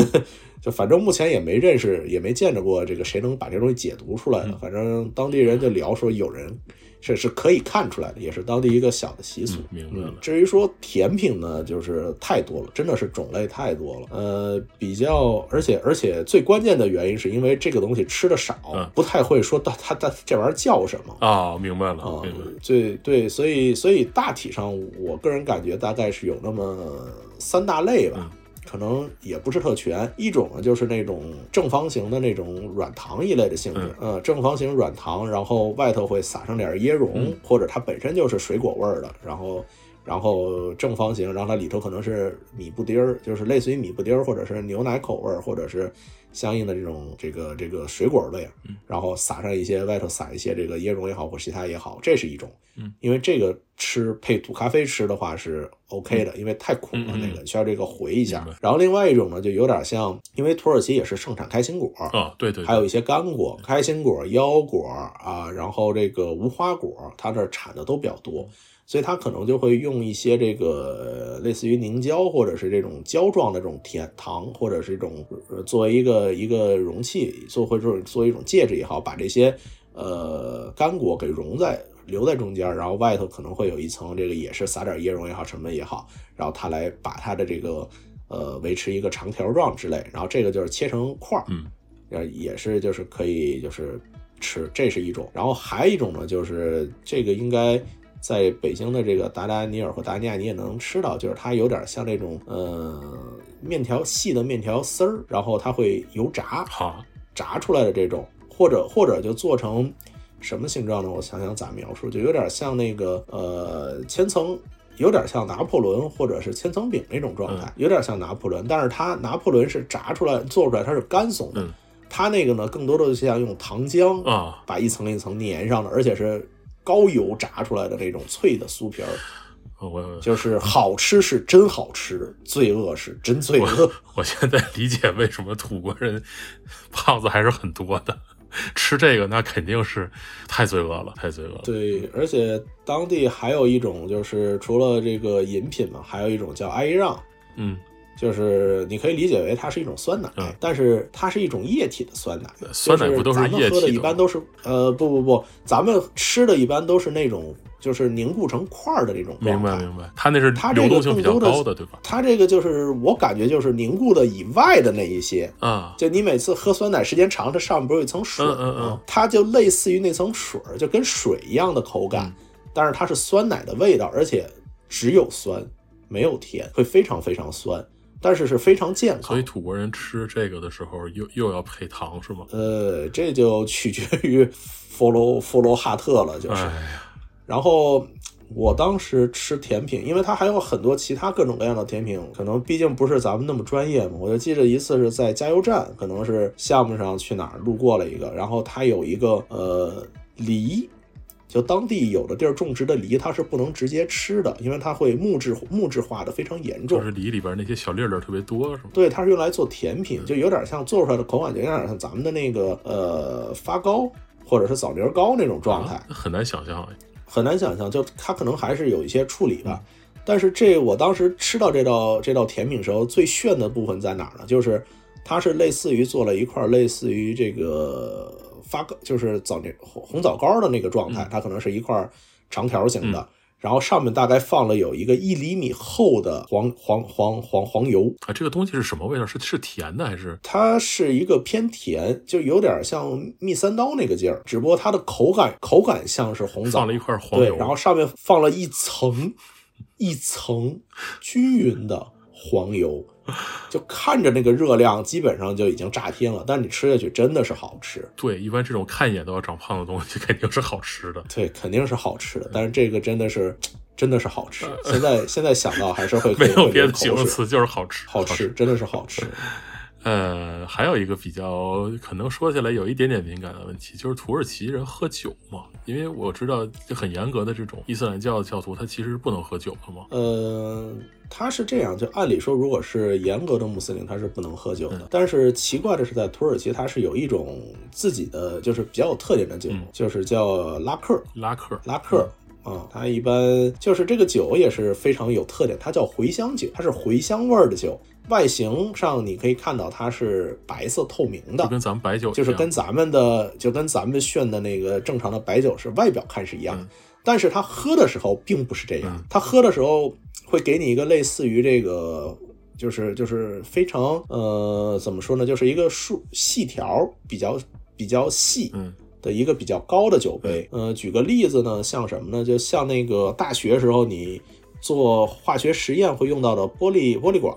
就反正目前也没认识，也没见着过这个谁能把这东西解读出来的。反正当地人就聊说有人。这是可以看出来的，也是当地一个小的习俗。明白了。至于说甜品呢，就是太多了，真的是种类太多了。呃，比较，而且而且最关键的原因是因为这个东西吃的少，不太会说它它它这玩意儿叫什么啊？明白了啊。对对，所以所以大体上，我个人感觉大概是有那么三大类吧。可能也不是特全，一种呢就是那种正方形的那种软糖一类的性质，呃，正方形软糖，然后外头会撒上点椰蓉，或者它本身就是水果味儿的，然后，然后正方形，然后它里头可能是米布丁儿，就是类似于米布丁儿，或者是牛奶口味儿，或者是。相应的这种这个这个水果类，然后撒上一些外头撒一些这个椰蓉也好或其他也好，这是一种。嗯，因为这个吃配土咖啡吃的话是 OK 的，因为太苦了那个需要这个回一下。然后另外一种呢，就有点像，因为土耳其也是盛产开心果啊，对对，还有一些干果，开心果、腰果啊，然后这个无花果，它这产的都比较多。所以它可能就会用一些这个类似于凝胶或者是这种胶状的这种甜糖，或者是这种作为一个一个容器，做或者做一种介质也好，把这些呃干果给融在留在中间，然后外头可能会有一层这个也是撒点椰蓉也好什么也好，然后它来把它的这个呃维持一个长条状之类，然后这个就是切成块儿，嗯，也是就是可以就是吃，这是一种，然后还有一种呢，就是这个应该。在北京的这个达达尼尔或达尼亚，你也能吃到，就是它有点像那种呃面条细的面条丝儿，然后它会油炸，好炸出来的这种，或者或者就做成什么形状呢？我想想咋描述，就有点像那个呃千层，有点像拿破仑或者是千层饼那种状态，有点像拿破仑，但是它拿破仑是炸出来做出来它是干松的，它那个呢更多的就像用糖浆啊把一层一层粘上的，而且是。高油炸出来的这种脆的酥皮儿，我就是好吃是真好吃，罪恶是真罪恶。我现在理解为什么土国人胖子还是很多的，吃这个那肯定是太罪恶了，太罪恶了。对，而且当地还有一种就是除了这个饮品嘛，还有一种叫阿依让，嗯。就是你可以理解为它是一种酸奶，但是它是一种液体的酸奶。酸奶不都是液体？咱们喝的一般都是呃不不不，咱们吃的一般都是那种就是凝固成块儿的这种状态。明白明白，它那是它这个更多的对吧？它这个就是我感觉就是凝固的以外的那一些啊，就你每次喝酸奶时间长，它上面不是有一层水吗？它就类似于那层水，就跟水一样的口感，但是它是酸奶的味道，而且只有酸没有甜，会非常非常酸。但是是非常健康，所以土国人吃这个的时候又又要配糖是吗？呃，这就取决于佛罗佛罗哈特了，就是。然后我当时吃甜品，因为它还有很多其他各种各样的甜品，可能毕竟不是咱们那么专业嘛。我就记得一次是在加油站，可能是项目上去哪儿路过了一个，然后它有一个呃梨。就当地有的地儿种植的梨，它是不能直接吃的，因为它会木质木质化的非常严重。就是梨里边那些小粒粒特别多，是吗？对，它是用来做甜品，就有点像做出来的口感，就有点像咱们的那个呃发糕或者是枣泥糕那种状态。很难想象，很难想象，就它可能还是有一些处理吧。但是这我当时吃到这道这道甜品时候，最炫的部分在哪儿呢？就是它是类似于做了一块类似于这个。发糕就是枣泥红红枣糕的那个状态，它可能是一块长条形的，然后上面大概放了有一个一厘米厚的黄黄黄黄黄油啊。这个东西是什么味道？是是甜的还是？它是一个偏甜，就有点像蜜三刀那个劲儿，只不过它的口感口感像是红枣。放了一块黄油，然后上面放了一层一层均匀的黄油。就看着那个热量，基本上就已经炸天了。但你吃下去真的是好吃。对，一般这种看一眼都要长胖的东西，肯定是好吃的。对，肯定是好吃的。但是这个真的是，真的是好吃。现在现在想到还是会没有别的形容词，就是好吃，好吃，真的是好吃。呃，还有一个比较可能说起来有一点点敏感的问题，就是土耳其人喝酒嘛？因为我知道很严格的这种伊斯兰教的教徒，他其实不能喝酒的嘛。呃，他是这样，就按理说，如果是严格的穆斯林，他是不能喝酒的。但是奇怪的是，在土耳其，他是有一种自己的，就是比较有特点的酒，就是叫拉克，拉克，拉克。啊，它一般就是这个酒也是非常有特点，它叫茴香酒，它是茴香味儿的酒。外形上你可以看到它是白色透明的，就跟咱们白酒，就是跟咱们的就跟咱们炫的那个正常的白酒是外表看是一样，但是它喝的时候并不是这样，它喝的时候会给你一个类似于这个，就是就是非常呃怎么说呢，就是一个竖细条比较比较细的一个比较高的酒杯。呃，举个例子呢，像什么呢？就像那个大学时候你做化学实验会用到的玻璃玻璃管。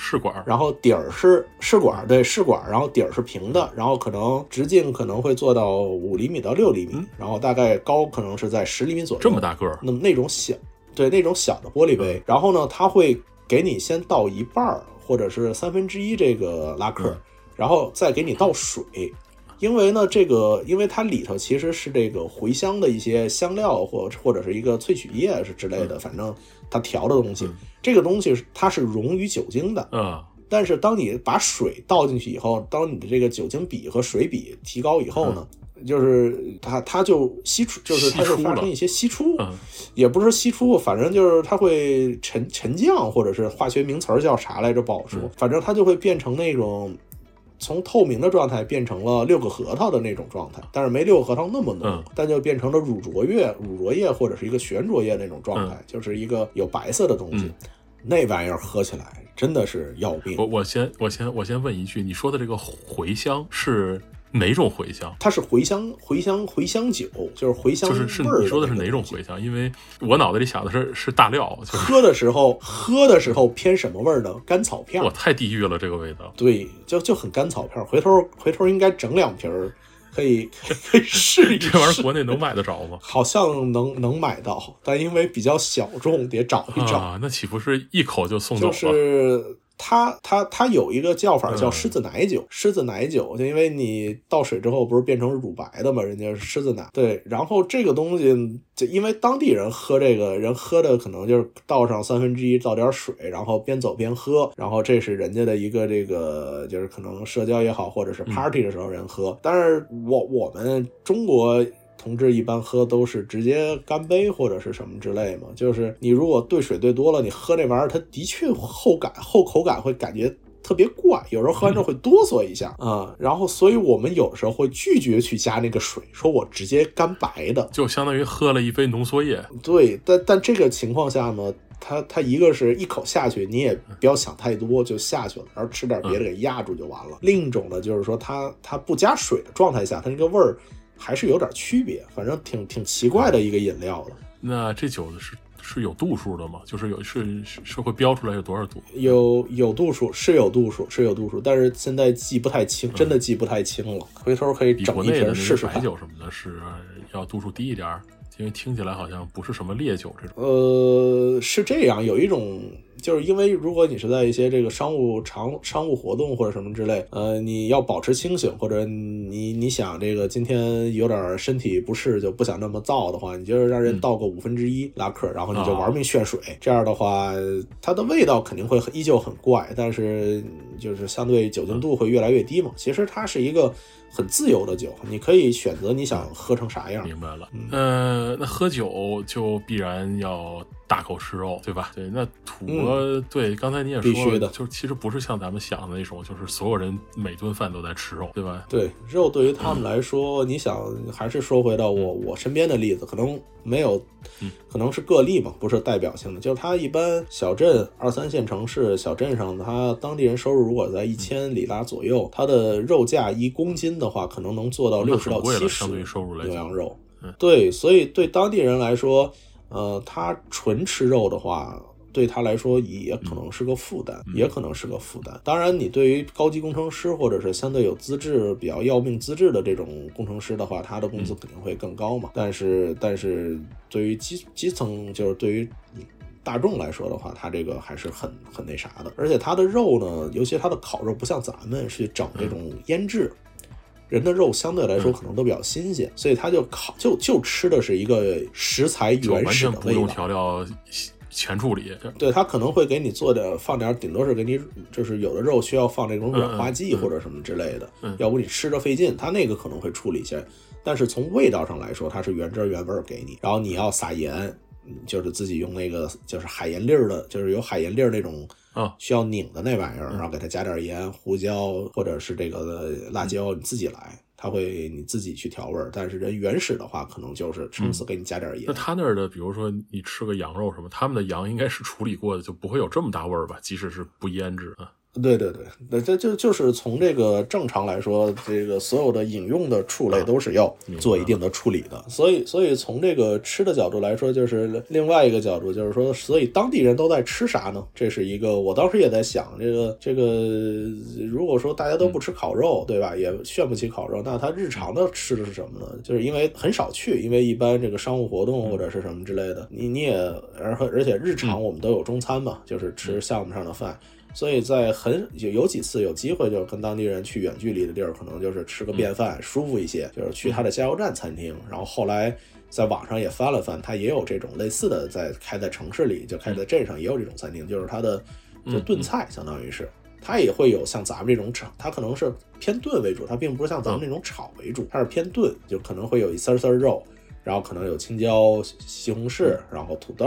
试管，然后底儿是试管，对试管，然后底儿是平的，然后可能直径可能会做到五厘米到六厘米，然后大概高可能是在十厘米左右。这么大个儿？那么那种小，对那种小的玻璃杯，然后呢，它会给你先倒一半儿或者是三分之一这个拉克，然后再给你倒水，因为呢，这个因为它里头其实是这个茴香的一些香料或或者是一个萃取液是之类的，反正它调的东西。这个东西它是溶于酒精的，嗯，但是当你把水倒进去以后，当你的这个酒精比和水比提高以后呢，就是它它就析出，就是它是发生一些析出，也不是析出，反正就是它会沉沉降，或者是化学名词儿叫啥来着不好说，反正它就会变成那种。从透明的状态变成了六个核桃的那种状态，但是没六个核桃那么浓，但就变成了乳浊液、乳浊液或者是一个悬浊液那种状态，就是一个有白色的东西。那玩意儿喝起来真的是要命。我我先我先我先问一句，你说的这个茴香是？哪种茴香？它是茴香，茴香，茴香酒，就是茴香就是是你说的是哪种茴香？因为我脑子里想的是是大料。喝的时候，喝的时候偏什么味儿呢？甘草片。我太地狱了，这个味道。对，就就很甘草片。回头回头应该整两瓶儿，可以可以试一试。这玩意儿国内能买得着吗？好像能能买到，但因为比较小众，得找一找。那岂不是一口就送走了？就是。它它它有一个叫法叫狮子奶酒，狮子奶酒就因为你倒水之后不是变成乳白的嘛，人家是狮子奶。对，然后这个东西就因为当地人喝这个人喝的可能就是倒上三分之一，倒点水，然后边走边喝，然后这是人家的一个这个就是可能社交也好，或者是 party 的时候人喝。但是我我们中国。同志一般喝都是直接干杯或者是什么之类嘛，就是你如果兑水兑多了，你喝那玩意儿，它的确后感后口感会感觉特别怪，有时候喝完之后会哆嗦一下啊。然后，所以我们有时候会拒绝去加那个水，说我直接干白的，就相当于喝了一杯浓缩液。对，但但这个情况下呢，它它一个是一口下去，你也不要想太多就下去了，然后吃点别的给压住就完了。另一种呢，就是说它它不加水的状态下，它那个味儿。还是有点区别，反正挺挺奇怪的一个饮料了。那这酒是是有度数的吗？就是有是是会标出来有多少度？有有度数，是有度数，是有度数，但是现在记不太清，真的记不太清了。回头可以整一瓶试试白酒什么的，是要度数低一点，因为听起来好像不是什么烈酒这种。呃，是这样，有一种。就是因为如果你是在一些这个商务场、商务活动或者什么之类，呃，你要保持清醒，或者你你想这个今天有点身体不适，就不想那么燥的话，你就让人倒个五分之一拉克，然后你就玩命炫水，这样的话，它的味道肯定会依旧很怪，但是就是相对酒精度会越来越低嘛。其实它是一个很自由的酒，你可以选择你想喝成啥样。明白了，呃，那喝酒就必然要。大口吃肉，对吧？对，那土哥，对，刚才你也说了，就是其实不是像咱们想的那种，就是所有人每顿饭都在吃肉，对吧？对，肉对于他们来说，你想还是说回到我我身边的例子，可能没有，可能是个例嘛，不是代表性的。就是他一般小镇、二三线城市、小镇上，他当地人收入如果在一千里拉左右，它的肉价一公斤的话，可能能做到六十到七十牛羊肉。对，所以对当地人来说。呃，他纯吃肉的话，对他来说也可能是个负担，也可能是个负担。当然，你对于高级工程师或者是相对有资质、比较要命资质的这种工程师的话，他的工资肯定会更高嘛。但是，但是对于基基层，就是对于大众来说的话，他这个还是很很那啥的。而且他的肉呢，尤其他的烤肉，不像咱们是整这种腌制。人的肉相对来说可能都比较新鲜，所以他就烤就就吃的是一个食材原始的味道，不用调料，前处理。对他可能会给你做点放点，顶多是给你就是有的肉需要放那种软化剂或者什么之类的，嗯要不你吃着费劲，他那个可能会处理一下。但是从味道上来说，它是原汁原味给你。然后你要撒盐，就是自己用那个就是海盐粒儿的，就是有海盐粒儿那种啊需要拧的那玩意儿，然后给它加点盐、胡椒或者是这个辣椒，你自己来。它会你自己去调味儿，但是人原始的话，可能就是撑死给你加点盐。那他那儿的，比如说你吃个羊肉什么，他们的羊应该是处理过的，就不会有这么大味儿吧？即使是不腌制啊。对对对，那这就就是从这个正常来说，这个所有的饮用的畜类都是要做一定的处理的。所以，所以从这个吃的角度来说，就是另外一个角度，就是说，所以当地人都在吃啥呢？这是一个，我当时也在想，这个这个，如果说大家都不吃烤肉，对吧？也炫不起烤肉，那他日常的吃的是什么呢？就是因为很少去，因为一般这个商务活动或者是什么之类的，你你也而而且日常我们都有中餐嘛，就是吃项目上的饭。所以在很有有几次有机会，就是跟当地人去远距离的地儿，可能就是吃个便饭，舒服一些。就是去他的加油站餐厅，然后后来在网上也翻了翻，他也有这种类似的，在开在城市里，就开在镇上也有这种餐厅，就是他的就炖菜，相当于是它也会有像咱们这种炒，它可能是偏炖为主，它并不是像咱们那种炒为主，它是偏炖，就可能会有一丝丝肉，然后可能有青椒、西红柿，然后土豆。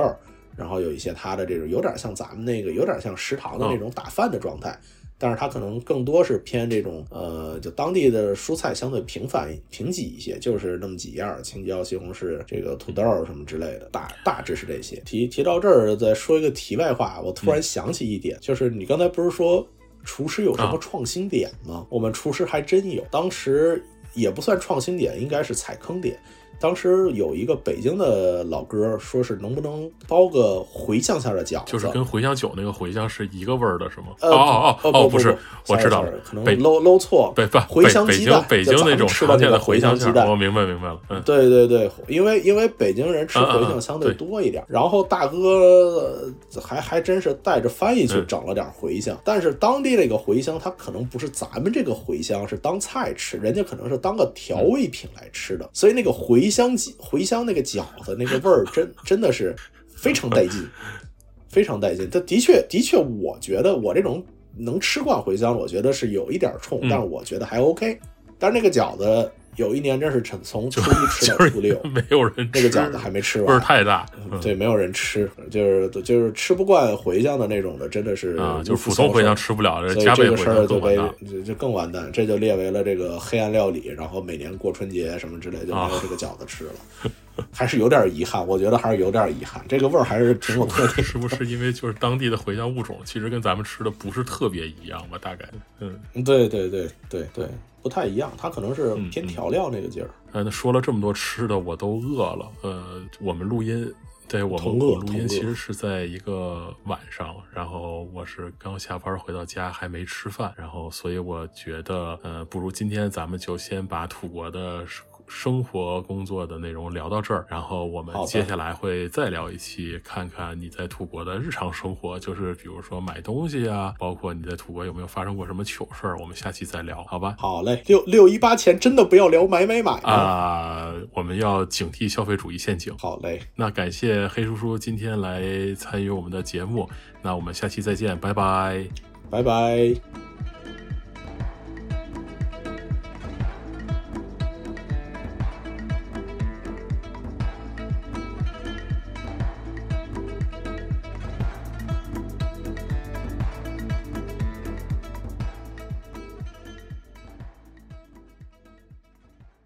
然后有一些它的这种有点像咱们那个有点像食堂的那种打饭的状态，但是它可能更多是偏这种呃，就当地的蔬菜相对平凡贫瘠一些，就是那么几样，青椒、西红柿、这个土豆什么之类的，大大致是这些。提提到这儿，再说一个题外话，我突然想起一点，就是你刚才不是说厨师有什么创新点吗？我们厨师还真有，当时也不算创新点，应该是踩坑点。当时有一个北京的老哥，说是能不能包个茴香馅的饺子，就是跟茴香酒那个茴香是一个味儿的，是吗？哦哦哦哦，不是，我知道了，可能搂搂错，不不，茴香鸡蛋，北京那种吃的那个茴香鸡蛋，我明白明白了。嗯，对对对，因为因为北京人吃茴香相对多一点，然后大哥还还真是带着翻译去整了点茴香，但是当地这个茴香，它可能不是咱们这个茴香是当菜吃，人家可能是当个调味品来吃的，所以那个茴香鸡茴。香那个饺子那个味儿真真的是非常带劲，非常带劲。它的确的确，我觉得我这种能吃惯茴香，我觉得是有一点冲，但是我觉得还 OK。但是那个饺子。有一年真是从从初一吃到 初六，没有人那个饺子还没吃完，味儿太大。对，没有人吃，就是就是吃不惯茴香的那种的，真的是啊，就是普通茴香吃不了，所以这个事儿就被就更完蛋，这就列为了这个黑暗料理。然后每年过春节什么之类，就没有这个饺子吃了，还是有点遗憾。我觉得还是有点遗憾，这个味儿还是挺有特点。是不是因为就是当地的茴香物种其实跟咱们吃的不是特别一样吧？大概，嗯，对对对对对。不太一样，它可能是偏调料那个劲儿。呃，那说了这么多吃的，我都饿了。呃，我们录音，对我们录音其实是在一个晚上，然后我是刚下班回到家，还没吃饭，然后所以我觉得，呃，不如今天咱们就先把土国的。生活工作的内容聊到这儿，然后我们接下来会再聊一期，看看你在土国的日常生活，就是比如说买东西啊，包括你在土国有没有发生过什么糗事儿，我们下期再聊，好吧？好嘞，六六一八前真的不要聊买买买啊！我们要警惕消费主义陷阱。好嘞，那感谢黑叔叔今天来参与我们的节目，那我们下期再见，拜拜，拜拜。